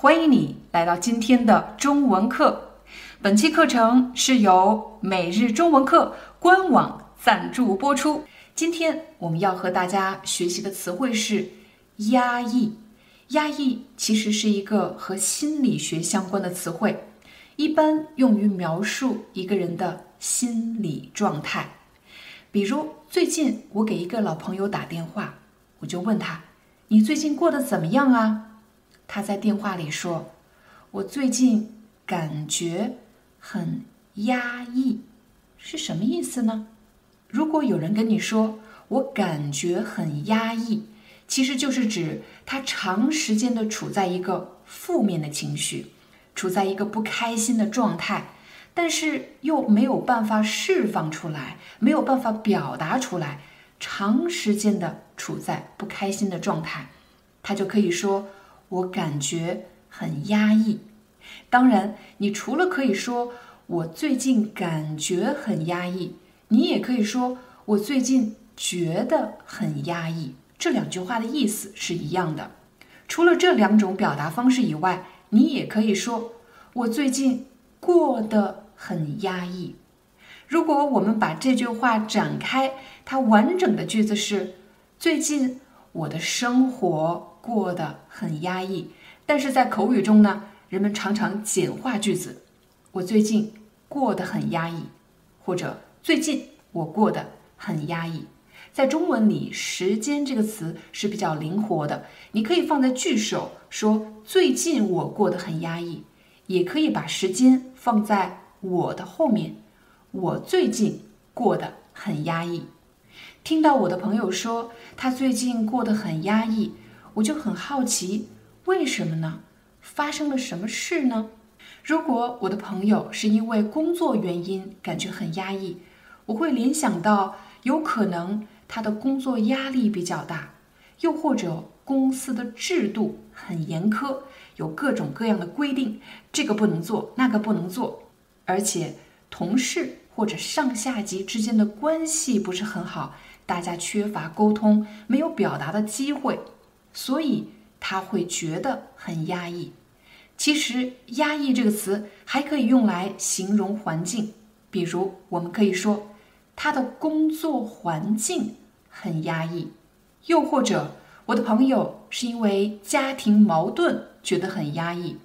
欢迎你来到今天的中文课。本期课程是由每日中文课官网赞助播出。今天我们要和大家学习的词汇是“压抑”。压抑其实是一个和心理学相关的词汇，一般用于描述一个人的心理状态。比如，最近我给一个老朋友打电话，我就问他：“你最近过得怎么样啊？”他在电话里说：“我最近感觉很压抑，是什么意思呢？如果有人跟你说‘我感觉很压抑’，其实就是指他长时间的处在一个负面的情绪，处在一个不开心的状态，但是又没有办法释放出来，没有办法表达出来，长时间的处在不开心的状态，他就可以说。”我感觉很压抑。当然，你除了可以说我最近感觉很压抑，你也可以说我最近觉得很压抑。这两句话的意思是一样的。除了这两种表达方式以外，你也可以说我最近过得很压抑。如果我们把这句话展开，它完整的句子是：最近我的生活。过得很压抑，但是在口语中呢，人们常常简化句子。我最近过得很压抑，或者最近我过得很压抑。在中文里，“时间”这个词是比较灵活的，你可以放在句首说“最近我过得很压抑”，也可以把时间放在我的后面，“我最近过得很压抑”。听到我的朋友说他最近过得很压抑。我就很好奇，为什么呢？发生了什么事呢？如果我的朋友是因为工作原因感觉很压抑，我会联想到有可能他的工作压力比较大，又或者公司的制度很严苛，有各种各样的规定，这个不能做，那个不能做，而且同事或者上下级之间的关系不是很好，大家缺乏沟通，没有表达的机会。所以他会觉得很压抑。其实“压抑”这个词还可以用来形容环境，比如我们可以说他的工作环境很压抑，又或者我的朋友是因为家庭矛盾觉得很压抑。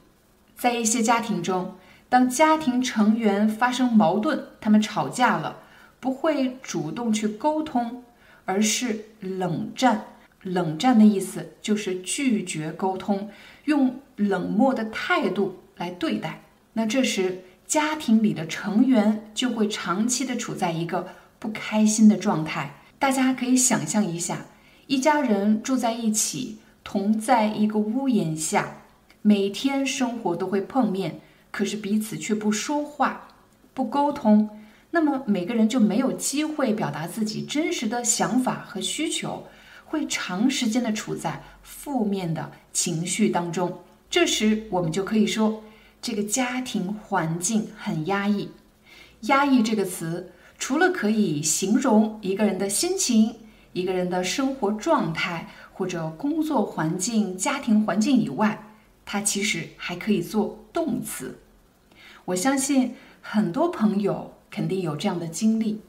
在一些家庭中，当家庭成员发生矛盾，他们吵架了，不会主动去沟通，而是冷战。冷战的意思就是拒绝沟通，用冷漠的态度来对待。那这时家庭里的成员就会长期的处在一个不开心的状态。大家可以想象一下，一家人住在一起，同在一个屋檐下，每天生活都会碰面，可是彼此却不说话、不沟通，那么每个人就没有机会表达自己真实的想法和需求。会长时间的处在负面的情绪当中，这时我们就可以说这个家庭环境很压抑。压抑这个词，除了可以形容一个人的心情、一个人的生活状态或者工作环境、家庭环境以外，它其实还可以做动词。我相信很多朋友肯定有这样的经历。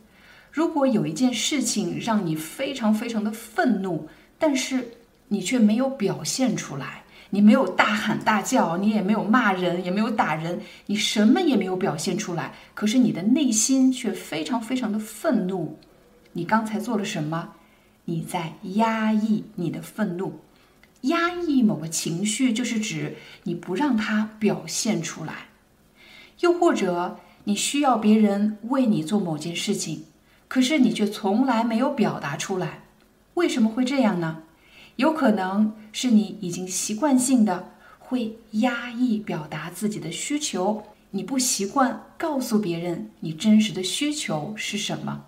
如果有一件事情让你非常非常的愤怒，但是你却没有表现出来，你没有大喊大叫，你也没有骂人，也没有打人，你什么也没有表现出来，可是你的内心却非常非常的愤怒。你刚才做了什么？你在压抑你的愤怒，压抑某个情绪，就是指你不让它表现出来。又或者你需要别人为你做某件事情。可是你却从来没有表达出来，为什么会这样呢？有可能是你已经习惯性的，会压抑表达自己的需求，你不习惯告诉别人你真实的需求是什么。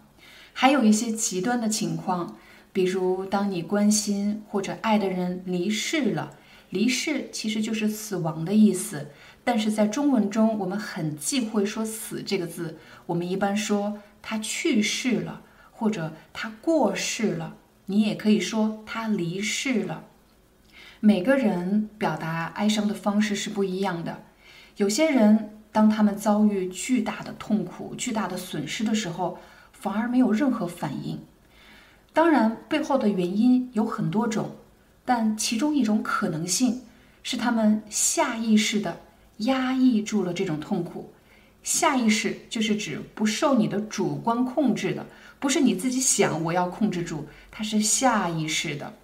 还有一些极端的情况，比如当你关心或者爱的人离世了，离世其实就是死亡的意思，但是在中文中我们很忌讳说“死”这个字，我们一般说他去世了，或者他过世了。你也可以说他离世了。每个人表达哀伤的方式是不一样的。有些人当他们遭遇巨大的痛苦、巨大的损失的时候，反而没有任何反应。当然，背后的原因有很多种，但其中一种可能性是他们下意识的压抑住了这种痛苦。下意识就是指不受你的主观控制的，不是你自己想我要控制住，它是下意识的。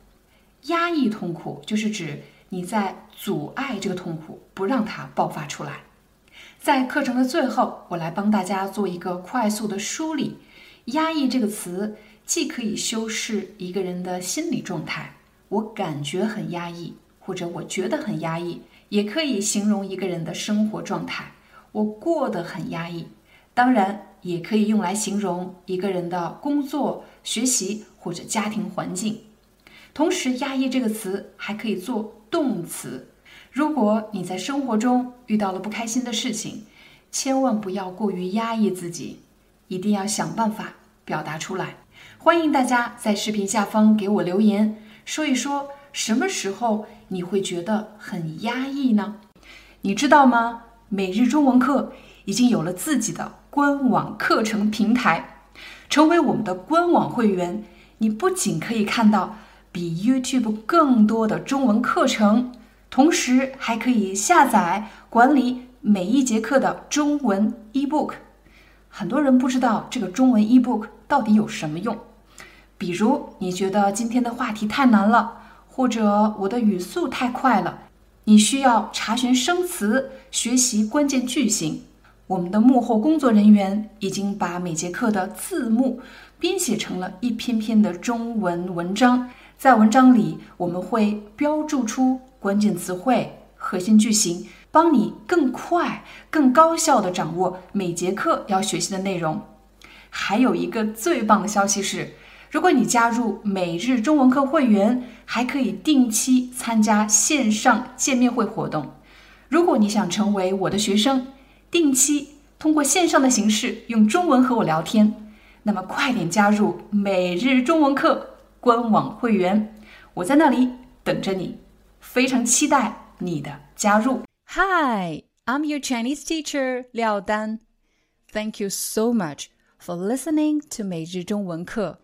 压抑痛苦就是指你在阻碍这个痛苦，不让它爆发出来。在课程的最后，我来帮大家做一个快速的梳理。压抑这个词既可以修饰一个人的心理状态，我感觉很压抑，或者我觉得很压抑，也可以形容一个人的生活状态，我过得很压抑。当然，也可以用来形容一个人的工作、学习或者家庭环境。同时，压抑这个词还可以做动词。如果你在生活中遇到了不开心的事情，千万不要过于压抑自己，一定要想办法表达出来。欢迎大家在视频下方给我留言，说一说什么时候你会觉得很压抑呢？你知道吗？每日中文课已经有了自己的官网课程平台，成为我们的官网会员，你不仅可以看到。比 YouTube 更多的中文课程，同时还可以下载管理每一节课的中文 eBook。很多人不知道这个中文 eBook 到底有什么用，比如你觉得今天的话题太难了，或者我的语速太快了，你需要查询生词、学习关键句型。我们的幕后工作人员已经把每节课的字幕编写成了一篇篇的中文文章。在文章里，我们会标注出关键词汇、核心句型，帮你更快、更高效地掌握每节课要学习的内容。还有一个最棒的消息是，如果你加入每日中文课会员，还可以定期参加线上见面会活动。如果你想成为我的学生，定期通过线上的形式用中文和我聊天，那么快点加入每日中文课。官网会员，我在那里等着你，非常期待你的加入。Hi, I'm your Chinese teacher Liao Dan. Thank you so much for listening to 每日中文课。